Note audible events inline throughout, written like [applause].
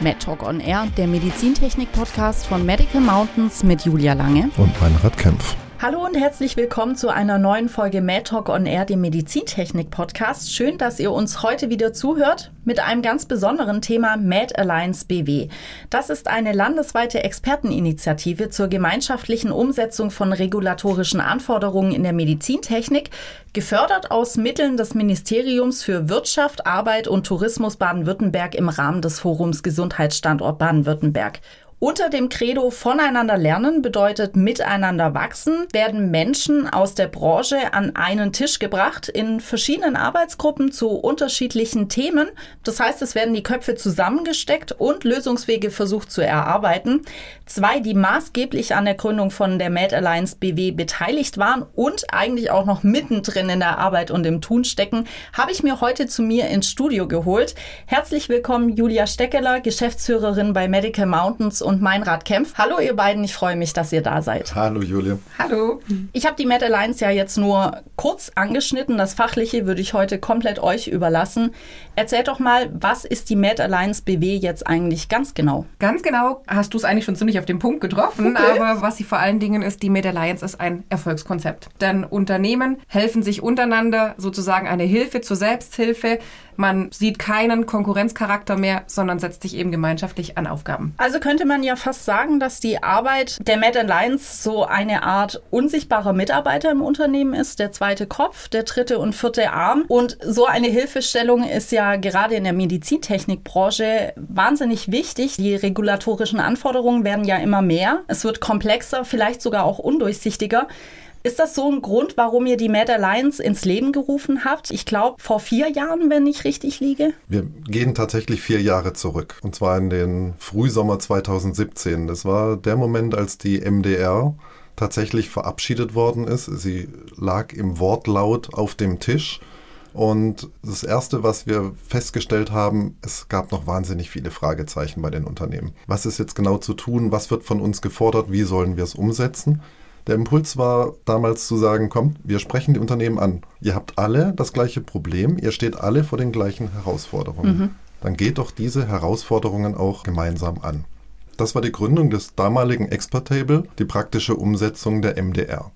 MedTalk on Air, der Medizintechnik-Podcast von Medical Mountains mit Julia Lange und Meinrad Kempf. Hallo und herzlich willkommen zu einer neuen Folge Mad Talk on Air, dem Medizintechnik-Podcast. Schön, dass ihr uns heute wieder zuhört mit einem ganz besonderen Thema Mad Alliance BW. Das ist eine landesweite Experteninitiative zur gemeinschaftlichen Umsetzung von regulatorischen Anforderungen in der Medizintechnik, gefördert aus Mitteln des Ministeriums für Wirtschaft, Arbeit und Tourismus Baden-Württemberg im Rahmen des Forums Gesundheitsstandort Baden-Württemberg. Unter dem Credo voneinander lernen bedeutet miteinander wachsen, werden Menschen aus der Branche an einen Tisch gebracht in verschiedenen Arbeitsgruppen zu unterschiedlichen Themen. Das heißt, es werden die Köpfe zusammengesteckt und Lösungswege versucht zu erarbeiten. Zwei, die maßgeblich an der Gründung von der Mad Alliance BW beteiligt waren und eigentlich auch noch mittendrin in der Arbeit und im Tun stecken, habe ich mir heute zu mir ins Studio geholt. Herzlich willkommen, Julia Steckeler, Geschäftsführerin bei Medical Mountains und Meinrad Kempf. Hallo ihr beiden, ich freue mich, dass ihr da seid. Hallo Julia. Hallo. Ich habe die Mad Alliance ja jetzt nur kurz angeschnitten. Das Fachliche würde ich heute komplett euch überlassen. Erzählt doch mal, was ist die Mad Alliance BW jetzt eigentlich ganz genau? Ganz genau hast du es eigentlich schon ziemlich auf den Punkt getroffen. Okay. Aber was sie vor allen Dingen ist, die Mad Alliance ist ein Erfolgskonzept. Denn Unternehmen helfen sich untereinander sozusagen eine Hilfe zur Selbsthilfe. Man sieht keinen Konkurrenzcharakter mehr, sondern setzt sich eben gemeinschaftlich an Aufgaben. Also könnte man ja fast sagen, dass die Arbeit der Mad Alliance so eine Art unsichtbarer Mitarbeiter im Unternehmen ist, der zweite Kopf, der dritte und vierte Arm. Und so eine Hilfestellung ist ja gerade in der Medizintechnikbranche wahnsinnig wichtig. Die regulatorischen Anforderungen werden ja immer mehr. Es wird komplexer, vielleicht sogar auch undurchsichtiger. Ist das so ein Grund, warum ihr die Mad Alliance ins Leben gerufen habt? Ich glaube, vor vier Jahren, wenn ich richtig liege. Wir gehen tatsächlich vier Jahre zurück. Und zwar in den Frühsommer 2017. Das war der Moment, als die MDR tatsächlich verabschiedet worden ist. Sie lag im Wortlaut auf dem Tisch. Und das Erste, was wir festgestellt haben, es gab noch wahnsinnig viele Fragezeichen bei den Unternehmen. Was ist jetzt genau zu tun? Was wird von uns gefordert? Wie sollen wir es umsetzen? Der Impuls war damals zu sagen, komm, wir sprechen die Unternehmen an. Ihr habt alle das gleiche Problem, ihr steht alle vor den gleichen Herausforderungen. Mhm. Dann geht doch diese Herausforderungen auch gemeinsam an. Das war die Gründung des damaligen Expert Table, die praktische Umsetzung der MDR.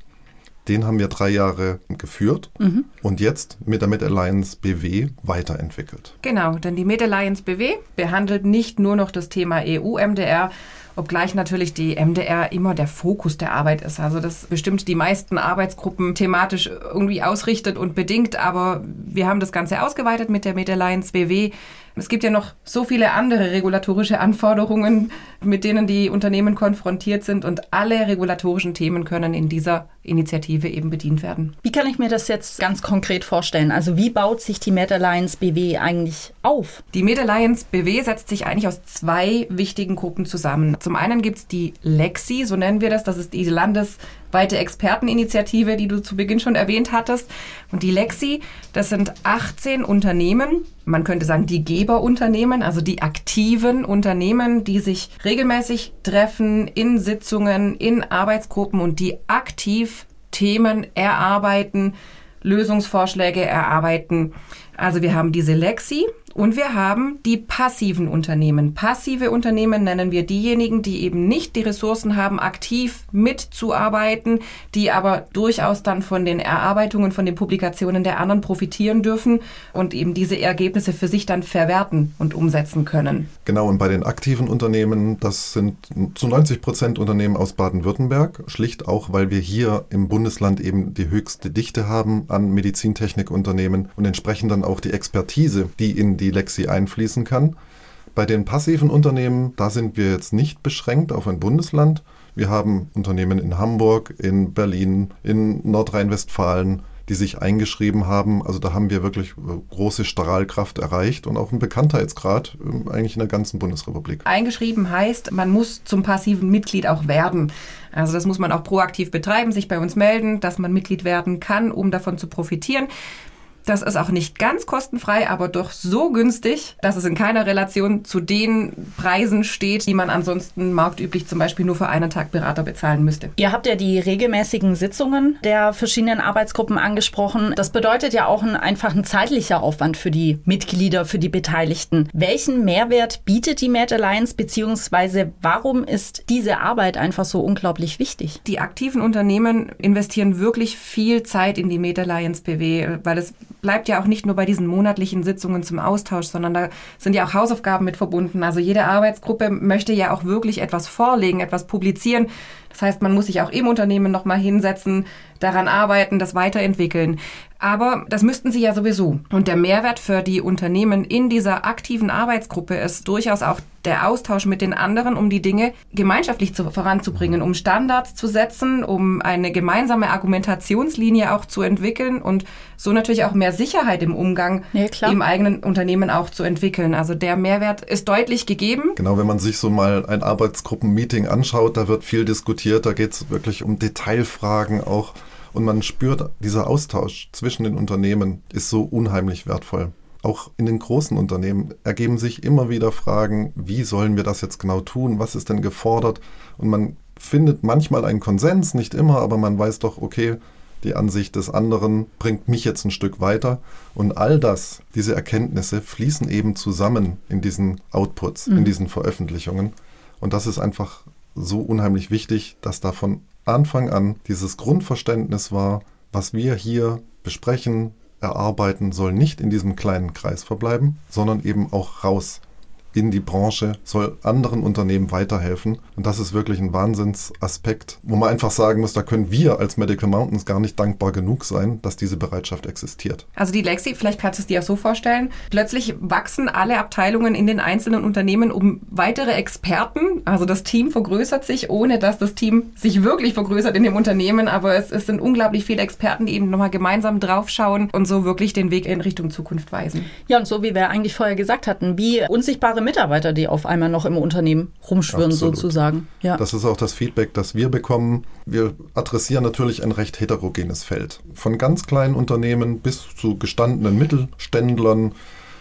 Den haben wir drei Jahre geführt mhm. und jetzt mit der Mid Alliance BW weiterentwickelt. Genau, denn die Mid Alliance BW behandelt nicht nur noch das Thema EU-MDR, obgleich natürlich die MDR immer der Fokus der Arbeit ist. Also das bestimmt die meisten Arbeitsgruppen thematisch irgendwie ausrichtet und bedingt, aber wir haben das Ganze ausgeweitet mit der Mid-Alliance BW es gibt ja noch so viele andere regulatorische Anforderungen, mit denen die Unternehmen konfrontiert sind und alle regulatorischen Themen können in dieser Initiative eben bedient werden. Wie kann ich mir das jetzt ganz konkret vorstellen? Also wie baut sich die Med Alliance BW eigentlich auf? Die Med Alliance BW setzt sich eigentlich aus zwei wichtigen Gruppen zusammen. Zum einen gibt es die Lexi, so nennen wir das, das ist die Landes weite Experteninitiative, die du zu Beginn schon erwähnt hattest. Und die Lexi, das sind 18 Unternehmen, man könnte sagen die Geberunternehmen, also die aktiven Unternehmen, die sich regelmäßig treffen in Sitzungen, in Arbeitsgruppen und die aktiv Themen erarbeiten, Lösungsvorschläge erarbeiten. Also wir haben diese Lexi, und wir haben die passiven Unternehmen. Passive Unternehmen nennen wir diejenigen, die eben nicht die Ressourcen haben, aktiv mitzuarbeiten, die aber durchaus dann von den Erarbeitungen, von den Publikationen der anderen profitieren dürfen und eben diese Ergebnisse für sich dann verwerten und umsetzen können. Genau, und bei den aktiven Unternehmen, das sind zu 90 Prozent Unternehmen aus Baden-Württemberg, schlicht auch, weil wir hier im Bundesland eben die höchste Dichte haben an Medizintechnikunternehmen und entsprechend dann auch die Expertise, die in die die Lexi einfließen kann. Bei den passiven Unternehmen, da sind wir jetzt nicht beschränkt auf ein Bundesland. Wir haben Unternehmen in Hamburg, in Berlin, in Nordrhein-Westfalen, die sich eingeschrieben haben. Also da haben wir wirklich äh, große Strahlkraft erreicht und auch einen Bekanntheitsgrad ähm, eigentlich in der ganzen Bundesrepublik. Eingeschrieben heißt, man muss zum passiven Mitglied auch werden. Also das muss man auch proaktiv betreiben, sich bei uns melden, dass man Mitglied werden kann, um davon zu profitieren. Das ist auch nicht ganz kostenfrei, aber doch so günstig, dass es in keiner Relation zu den Preisen steht, die man ansonsten marktüblich zum Beispiel nur für einen Tag Berater bezahlen müsste. Ihr habt ja die regelmäßigen Sitzungen der verschiedenen Arbeitsgruppen angesprochen. Das bedeutet ja auch ein, einfach ein zeitlicher Aufwand für die Mitglieder, für die Beteiligten. Welchen Mehrwert bietet die Mad Alliance, beziehungsweise warum ist diese Arbeit einfach so unglaublich wichtig? Die aktiven Unternehmen investieren wirklich viel Zeit in die Mad Alliance BW, weil es bleibt ja auch nicht nur bei diesen monatlichen Sitzungen zum Austausch, sondern da sind ja auch Hausaufgaben mit verbunden. Also jede Arbeitsgruppe möchte ja auch wirklich etwas vorlegen, etwas publizieren. Das heißt, man muss sich auch im Unternehmen nochmal hinsetzen, daran arbeiten, das weiterentwickeln. Aber das müssten sie ja sowieso. Und der Mehrwert für die Unternehmen in dieser aktiven Arbeitsgruppe ist durchaus auch der Austausch mit den anderen, um die Dinge gemeinschaftlich zu, voranzubringen, um Standards zu setzen, um eine gemeinsame Argumentationslinie auch zu entwickeln und so natürlich auch mehr Sicherheit im Umgang ja, im eigenen Unternehmen auch zu entwickeln. Also der Mehrwert ist deutlich gegeben. Genau, wenn man sich so mal ein Arbeitsgruppenmeeting anschaut, da wird viel diskutiert, da geht es wirklich um Detailfragen auch und man spürt, dieser Austausch zwischen den Unternehmen ist so unheimlich wertvoll. Auch in den großen Unternehmen ergeben sich immer wieder Fragen, wie sollen wir das jetzt genau tun? Was ist denn gefordert? Und man findet manchmal einen Konsens, nicht immer, aber man weiß doch, okay, die Ansicht des anderen bringt mich jetzt ein Stück weiter. Und all das, diese Erkenntnisse fließen eben zusammen in diesen Outputs, mhm. in diesen Veröffentlichungen. Und das ist einfach so unheimlich wichtig, dass davon Anfang an dieses Grundverständnis war, was wir hier besprechen, erarbeiten, soll nicht in diesem kleinen Kreis verbleiben, sondern eben auch raus in die Branche, soll anderen Unternehmen weiterhelfen. Und das ist wirklich ein Wahnsinnsaspekt, wo man einfach sagen muss, da können wir als Medical Mountains gar nicht dankbar genug sein, dass diese Bereitschaft existiert. Also die Lexi, vielleicht kannst du es dir auch so vorstellen, plötzlich wachsen alle Abteilungen in den einzelnen Unternehmen um weitere Experten. Also das Team vergrößert sich, ohne dass das Team sich wirklich vergrößert in dem Unternehmen. Aber es, es sind unglaublich viele Experten, die eben nochmal gemeinsam draufschauen und so wirklich den Weg in Richtung Zukunft weisen. Ja, und so wie wir eigentlich vorher gesagt hatten, wie unsichtbare Mitarbeiter, die auf einmal noch im Unternehmen rumschwirren Absolut. sozusagen. Ja. Das ist auch das Feedback, das wir bekommen. Wir adressieren natürlich ein recht heterogenes Feld. Von ganz kleinen Unternehmen bis zu gestandenen Mittelständlern.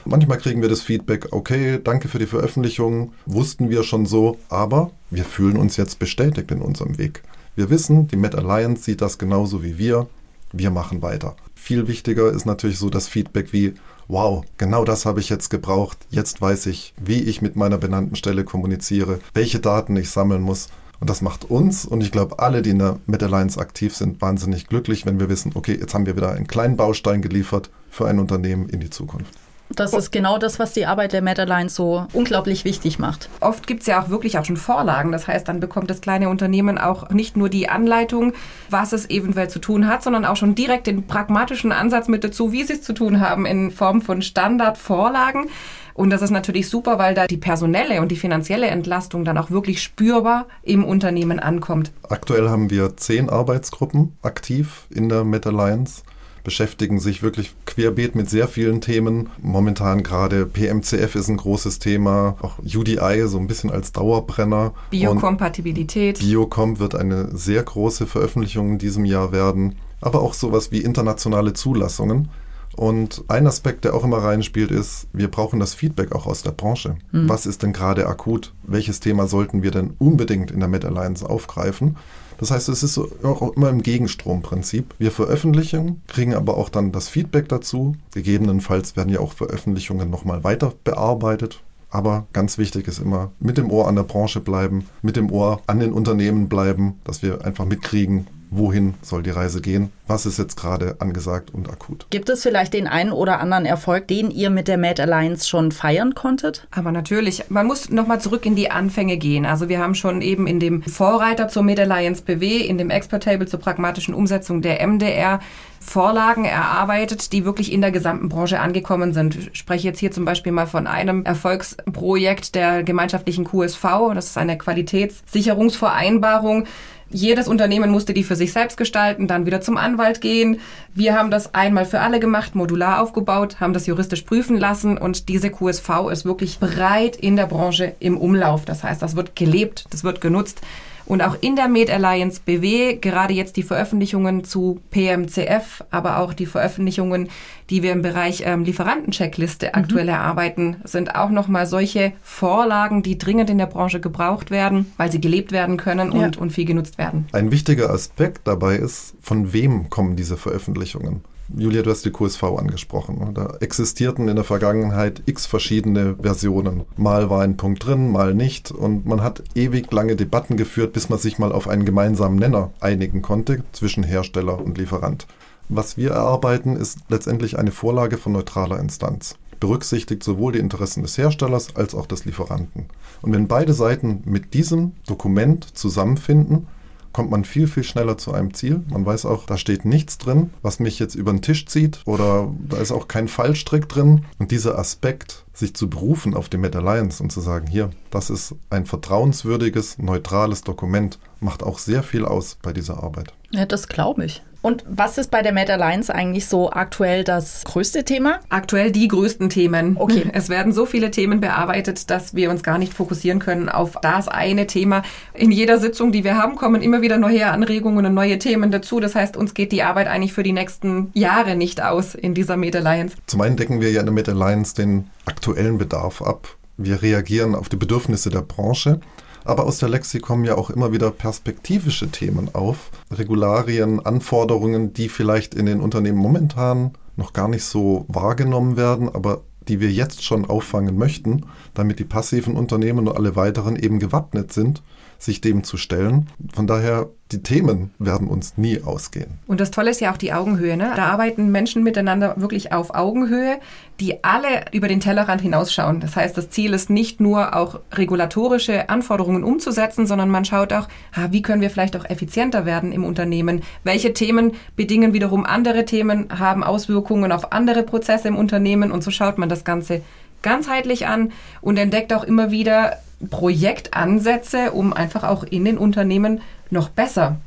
Manchmal kriegen wir das Feedback, okay, danke für die Veröffentlichung, wussten wir schon so, aber wir fühlen uns jetzt bestätigt in unserem Weg. Wir wissen, die Met Alliance sieht das genauso wie wir, wir machen weiter. Viel wichtiger ist natürlich so das Feedback wie, wow, genau das habe ich jetzt gebraucht. Jetzt weiß ich, wie ich mit meiner benannten Stelle kommuniziere, welche Daten ich sammeln muss. Und das macht uns und ich glaube alle, die in der Meta Alliance aktiv sind, wahnsinnig glücklich, wenn wir wissen, okay, jetzt haben wir wieder einen kleinen Baustein geliefert für ein Unternehmen in die Zukunft. Das ist genau das, was die Arbeit der Meta so unglaublich wichtig macht. Oft gibt es ja auch wirklich auch schon Vorlagen. Das heißt, dann bekommt das kleine Unternehmen auch nicht nur die Anleitung, was es eventuell zu tun hat, sondern auch schon direkt den pragmatischen Ansatz mit dazu, wie sie es zu tun haben in Form von Standardvorlagen. Und das ist natürlich super, weil da die personelle und die finanzielle Entlastung dann auch wirklich spürbar im Unternehmen ankommt. Aktuell haben wir zehn Arbeitsgruppen aktiv in der Meta Alliance beschäftigen sich wirklich querbeet mit sehr vielen Themen. Momentan gerade PMCF ist ein großes Thema, auch UDI so ein bisschen als Dauerbrenner. Biokompatibilität. Biocomp wird eine sehr große Veröffentlichung in diesem Jahr werden, aber auch sowas wie internationale Zulassungen. Und ein Aspekt, der auch immer reinspielt, ist, wir brauchen das Feedback auch aus der Branche. Mhm. Was ist denn gerade akut? Welches Thema sollten wir denn unbedingt in der Med Alliance aufgreifen? Das heißt, es ist auch immer im Gegenstromprinzip. Wir veröffentlichen, kriegen aber auch dann das Feedback dazu. Gegebenenfalls werden ja auch Veröffentlichungen nochmal weiter bearbeitet. Aber ganz wichtig ist immer, mit dem Ohr an der Branche bleiben, mit dem Ohr an den Unternehmen bleiben, dass wir einfach mitkriegen, wohin soll die Reise gehen, was ist jetzt gerade angesagt und akut. Gibt es vielleicht den einen oder anderen Erfolg, den ihr mit der Mad Alliance schon feiern konntet? Aber natürlich, man muss nochmal zurück in die Anfänge gehen. Also wir haben schon eben in dem Vorreiter zur Mad Alliance BW, in dem Expertable zur pragmatischen Umsetzung der MDR Vorlagen erarbeitet, die wirklich in der gesamten Branche angekommen sind. Ich spreche jetzt hier zum Beispiel mal von einem Erfolgsprojekt der gemeinschaftlichen QSV. Das ist eine Qualitätssicherungsvereinbarung, jedes Unternehmen musste die für sich selbst gestalten, dann wieder zum Anwalt gehen. Wir haben das einmal für alle gemacht, modular aufgebaut, haben das juristisch prüfen lassen und diese QSV ist wirklich breit in der Branche im Umlauf. Das heißt, das wird gelebt, das wird genutzt. Und auch in der Med Alliance BW, gerade jetzt die Veröffentlichungen zu PMCF, aber auch die Veröffentlichungen, die wir im Bereich ähm, Lieferantencheckliste mhm. aktuell erarbeiten, sind auch nochmal solche Vorlagen, die dringend in der Branche gebraucht werden, weil sie gelebt werden können ja. und, und viel genutzt werden. Ein wichtiger Aspekt dabei ist, von wem kommen diese Veröffentlichungen? Julia, du hast die QSV angesprochen. Da existierten in der Vergangenheit x verschiedene Versionen. Mal war ein Punkt drin, mal nicht. Und man hat ewig lange Debatten geführt, bis man sich mal auf einen gemeinsamen Nenner einigen konnte zwischen Hersteller und Lieferant. Was wir erarbeiten, ist letztendlich eine Vorlage von neutraler Instanz. Berücksichtigt sowohl die Interessen des Herstellers als auch des Lieferanten. Und wenn beide Seiten mit diesem Dokument zusammenfinden, kommt man viel, viel schneller zu einem Ziel. Man weiß auch, da steht nichts drin, was mich jetzt über den Tisch zieht oder da ist auch kein Fallstrick drin. Und dieser Aspekt, sich zu berufen auf die Meta Alliance und zu sagen, hier, das ist ein vertrauenswürdiges, neutrales Dokument, macht auch sehr viel aus bei dieser Arbeit. Ja, das glaube ich. Und was ist bei der Meta Alliance eigentlich so aktuell das größte Thema? Aktuell die größten Themen. Okay. [laughs] Es werden so viele Themen bearbeitet, dass wir uns gar nicht fokussieren können auf das eine Thema. In jeder Sitzung, die wir haben, kommen immer wieder neue Anregungen und neue Themen dazu. Das heißt, uns geht die Arbeit eigentlich für die nächsten Jahre nicht aus in dieser Meta Alliance. Zum einen decken wir ja in der Meta Alliance den aktuellen Bedarf ab. Wir reagieren auf die Bedürfnisse der Branche. Aber aus der Lexi kommen ja auch immer wieder perspektivische Themen auf. Regularien, Anforderungen, die vielleicht in den Unternehmen momentan noch gar nicht so wahrgenommen werden, aber die wir jetzt schon auffangen möchten, damit die passiven Unternehmen und alle weiteren eben gewappnet sind sich dem zu stellen. Von daher, die Themen werden uns nie ausgehen. Und das Tolle ist ja auch die Augenhöhe. Ne? Da arbeiten Menschen miteinander wirklich auf Augenhöhe, die alle über den Tellerrand hinausschauen. Das heißt, das Ziel ist nicht nur auch regulatorische Anforderungen umzusetzen, sondern man schaut auch, wie können wir vielleicht auch effizienter werden im Unternehmen? Welche Themen bedingen wiederum andere Themen, haben Auswirkungen auf andere Prozesse im Unternehmen? Und so schaut man das Ganze ganzheitlich an und entdeckt auch immer wieder Projektansätze, um einfach auch in den Unternehmen noch besser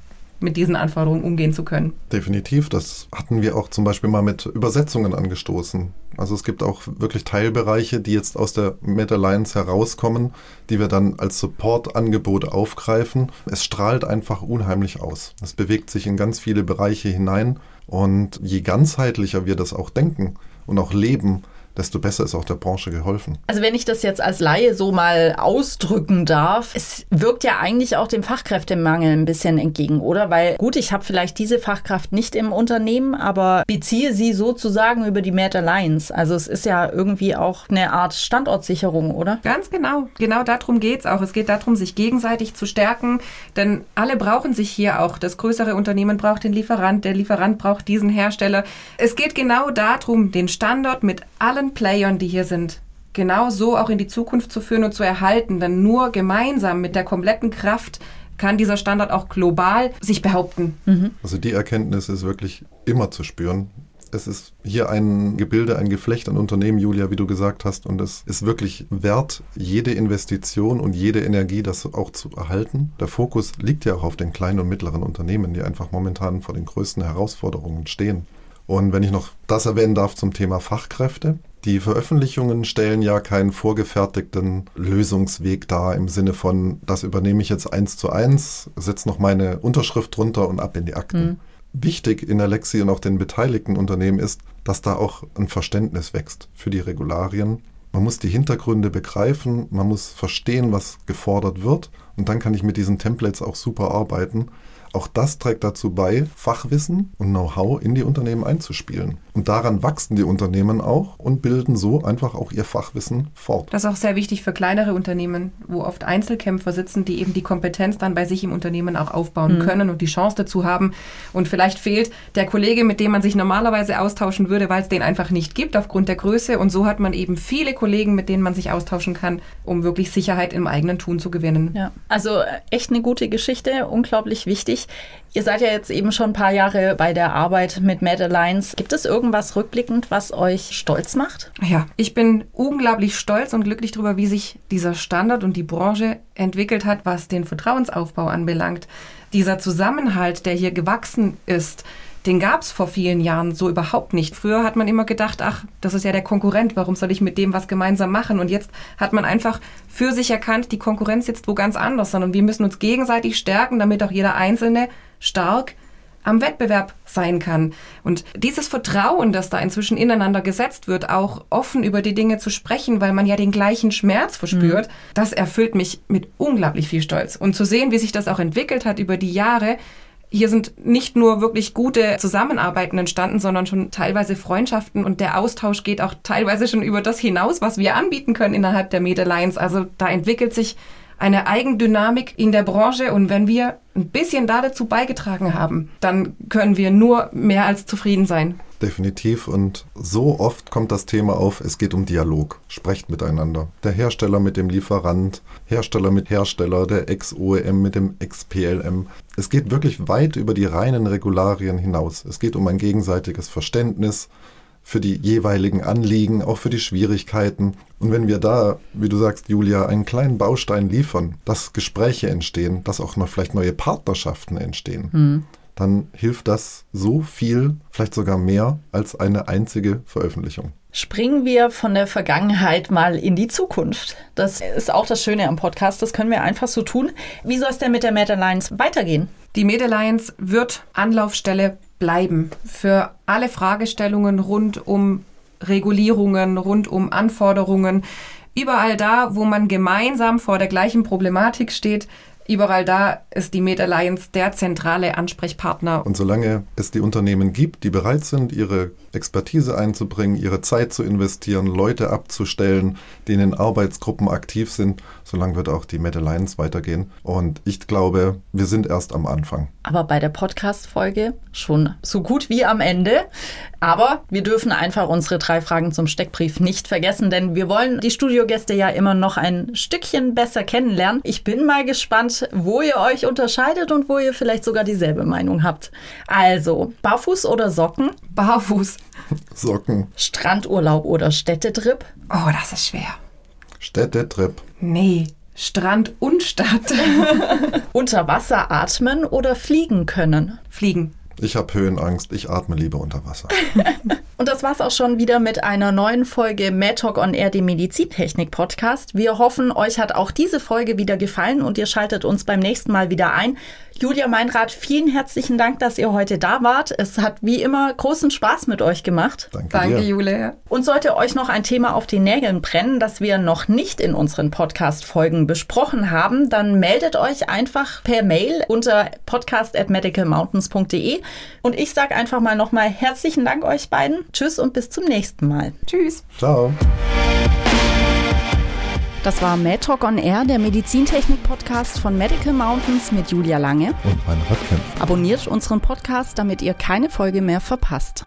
mit diesen Anforderungen umgehen zu können. Definitiv. Das hatten wir auch zum Beispiel mal mit Übersetzungen angestoßen. Also es gibt auch wirklich Teilbereiche, die jetzt aus der Meta Alliance herauskommen, die wir dann als Supportangebot aufgreifen. Es strahlt einfach unheimlich aus. Es bewegt sich in ganz viele Bereiche hinein. Und je ganzheitlicher wir das auch denken und auch leben, desto besser ist auch der Branche geholfen. Also wenn ich das jetzt als Laie so mal ausdrücken darf, es wirkt ja eigentlich auch dem Fachkräftemangel ein bisschen entgegen, oder? Weil gut, ich habe vielleicht diese Fachkraft nicht im Unternehmen, aber beziehe sie sozusagen über die Meta Alliance. Also es ist ja irgendwie auch eine Art Standortsicherung, oder? Ganz genau. Genau darum geht es auch. Es geht darum, sich gegenseitig zu stärken, denn alle brauchen sich hier auch. Das größere Unternehmen braucht den Lieferant, der Lieferant braucht diesen Hersteller. Es geht genau darum, den Standort mit allen allen Playern, die hier sind, genau so auch in die Zukunft zu führen und zu erhalten. Denn nur gemeinsam mit der kompletten Kraft kann dieser Standard auch global sich behaupten. Mhm. Also die Erkenntnis ist wirklich immer zu spüren. Es ist hier ein Gebilde, ein Geflecht an Unternehmen, Julia, wie du gesagt hast, und es ist wirklich wert, jede Investition und jede Energie, das auch zu erhalten. Der Fokus liegt ja auch auf den kleinen und mittleren Unternehmen, die einfach momentan vor den größten Herausforderungen stehen. Und wenn ich noch das erwähnen darf zum Thema Fachkräfte, die Veröffentlichungen stellen ja keinen vorgefertigten Lösungsweg dar im Sinne von, das übernehme ich jetzt eins zu eins, setze noch meine Unterschrift drunter und ab in die Akten. Mhm. Wichtig in der Lexi und auch den beteiligten Unternehmen ist, dass da auch ein Verständnis wächst für die Regularien. Man muss die Hintergründe begreifen, man muss verstehen, was gefordert wird und dann kann ich mit diesen Templates auch super arbeiten auch das trägt dazu bei, Fachwissen und Know-how in die Unternehmen einzuspielen. Und daran wachsen die Unternehmen auch und bilden so einfach auch ihr Fachwissen fort. Das ist auch sehr wichtig für kleinere Unternehmen, wo oft Einzelkämpfer sitzen, die eben die Kompetenz dann bei sich im Unternehmen auch aufbauen mhm. können und die Chance dazu haben. Und vielleicht fehlt der Kollege, mit dem man sich normalerweise austauschen würde, weil es den einfach nicht gibt aufgrund der Größe. Und so hat man eben viele Kollegen, mit denen man sich austauschen kann, um wirklich Sicherheit im eigenen Tun zu gewinnen. Ja, also echt eine gute Geschichte, unglaublich wichtig. Ihr seid ja jetzt eben schon ein paar Jahre bei der Arbeit mit Mad Alliance. Gibt es irgendwas rückblickend, was euch stolz macht? Ja, ich bin unglaublich stolz und glücklich darüber, wie sich dieser Standard und die Branche entwickelt hat, was den Vertrauensaufbau anbelangt. Dieser Zusammenhalt, der hier gewachsen ist, den gab es vor vielen Jahren so überhaupt nicht. Früher hat man immer gedacht, ach, das ist ja der Konkurrent, warum soll ich mit dem was gemeinsam machen? Und jetzt hat man einfach für sich erkannt, die Konkurrenz sitzt wo ganz anders, sondern wir müssen uns gegenseitig stärken, damit auch jeder Einzelne stark am Wettbewerb sein kann. Und dieses Vertrauen, das da inzwischen ineinander gesetzt wird, auch offen über die Dinge zu sprechen, weil man ja den gleichen Schmerz verspürt, mhm. das erfüllt mich mit unglaublich viel Stolz. Und zu sehen, wie sich das auch entwickelt hat über die Jahre, hier sind nicht nur wirklich gute Zusammenarbeiten entstanden, sondern schon teilweise Freundschaften und der Austausch geht auch teilweise schon über das hinaus, was wir anbieten können innerhalb der Med Alliance. Also da entwickelt sich eine Eigendynamik in der Branche und wenn wir ein bisschen da dazu beigetragen haben, dann können wir nur mehr als zufrieden sein. Definitiv und so oft kommt das Thema auf, es geht um Dialog. Sprecht miteinander. Der Hersteller mit dem Lieferant, Hersteller mit Hersteller, der Ex-OEM mit dem Ex-PLM. Es geht wirklich weit über die reinen Regularien hinaus. Es geht um ein gegenseitiges Verständnis, für die jeweiligen Anliegen, auch für die Schwierigkeiten. Und wenn wir da, wie du sagst, Julia, einen kleinen Baustein liefern, dass Gespräche entstehen, dass auch noch vielleicht neue Partnerschaften entstehen, mhm. Dann hilft das so viel, vielleicht sogar mehr als eine einzige Veröffentlichung. Springen wir von der Vergangenheit mal in die Zukunft. Das ist auch das Schöne am Podcast, das können wir einfach so tun. Wie soll es denn mit der Mad Alliance weitergehen? Die Mad Alliance wird Anlaufstelle bleiben für alle Fragestellungen rund um Regulierungen, rund um Anforderungen. Überall da, wo man gemeinsam vor der gleichen Problematik steht, Überall da ist die Med Alliance der zentrale Ansprechpartner. Und solange es die Unternehmen gibt, die bereit sind, ihre Expertise einzubringen, ihre Zeit zu investieren, Leute abzustellen, die in den Arbeitsgruppen aktiv sind, solange wird auch die Med Alliance weitergehen. Und ich glaube, wir sind erst am Anfang. Aber bei der Podcast-Folge schon so gut wie am Ende. Aber wir dürfen einfach unsere drei Fragen zum Steckbrief nicht vergessen, denn wir wollen die Studiogäste ja immer noch ein Stückchen besser kennenlernen. Ich bin mal gespannt, wo ihr euch unterscheidet und wo ihr vielleicht sogar dieselbe Meinung habt. Also, Barfuß oder Socken? Barfuß. Socken. Strandurlaub oder Städtetrip? Oh, das ist schwer. Städtetrip. Nee, Strand und Stadt. [laughs] Unter Wasser atmen oder fliegen können? Fliegen. Ich habe Höhenangst, ich atme lieber unter Wasser. [laughs] Und das war's auch schon wieder mit einer neuen Folge Mad Talk on Air, dem Medizintechnik Podcast. Wir hoffen, euch hat auch diese Folge wieder gefallen und ihr schaltet uns beim nächsten Mal wieder ein. Julia Meinrad, vielen herzlichen Dank, dass ihr heute da wart. Es hat wie immer großen Spaß mit euch gemacht. Danke, Danke dir. Julia. Und sollte euch noch ein Thema auf den Nägeln brennen, das wir noch nicht in unseren Podcast-Folgen besprochen haben, dann meldet euch einfach per Mail unter podcast@medicalmountains.de. Und ich sage einfach mal nochmal herzlichen Dank euch beiden. Tschüss und bis zum nächsten Mal. Tschüss. Ciao. Das war Mad Talk on Air, der Medizintechnik-Podcast von Medical Mountains mit Julia Lange und mein Radkämpfer. Abonniert unseren Podcast, damit ihr keine Folge mehr verpasst.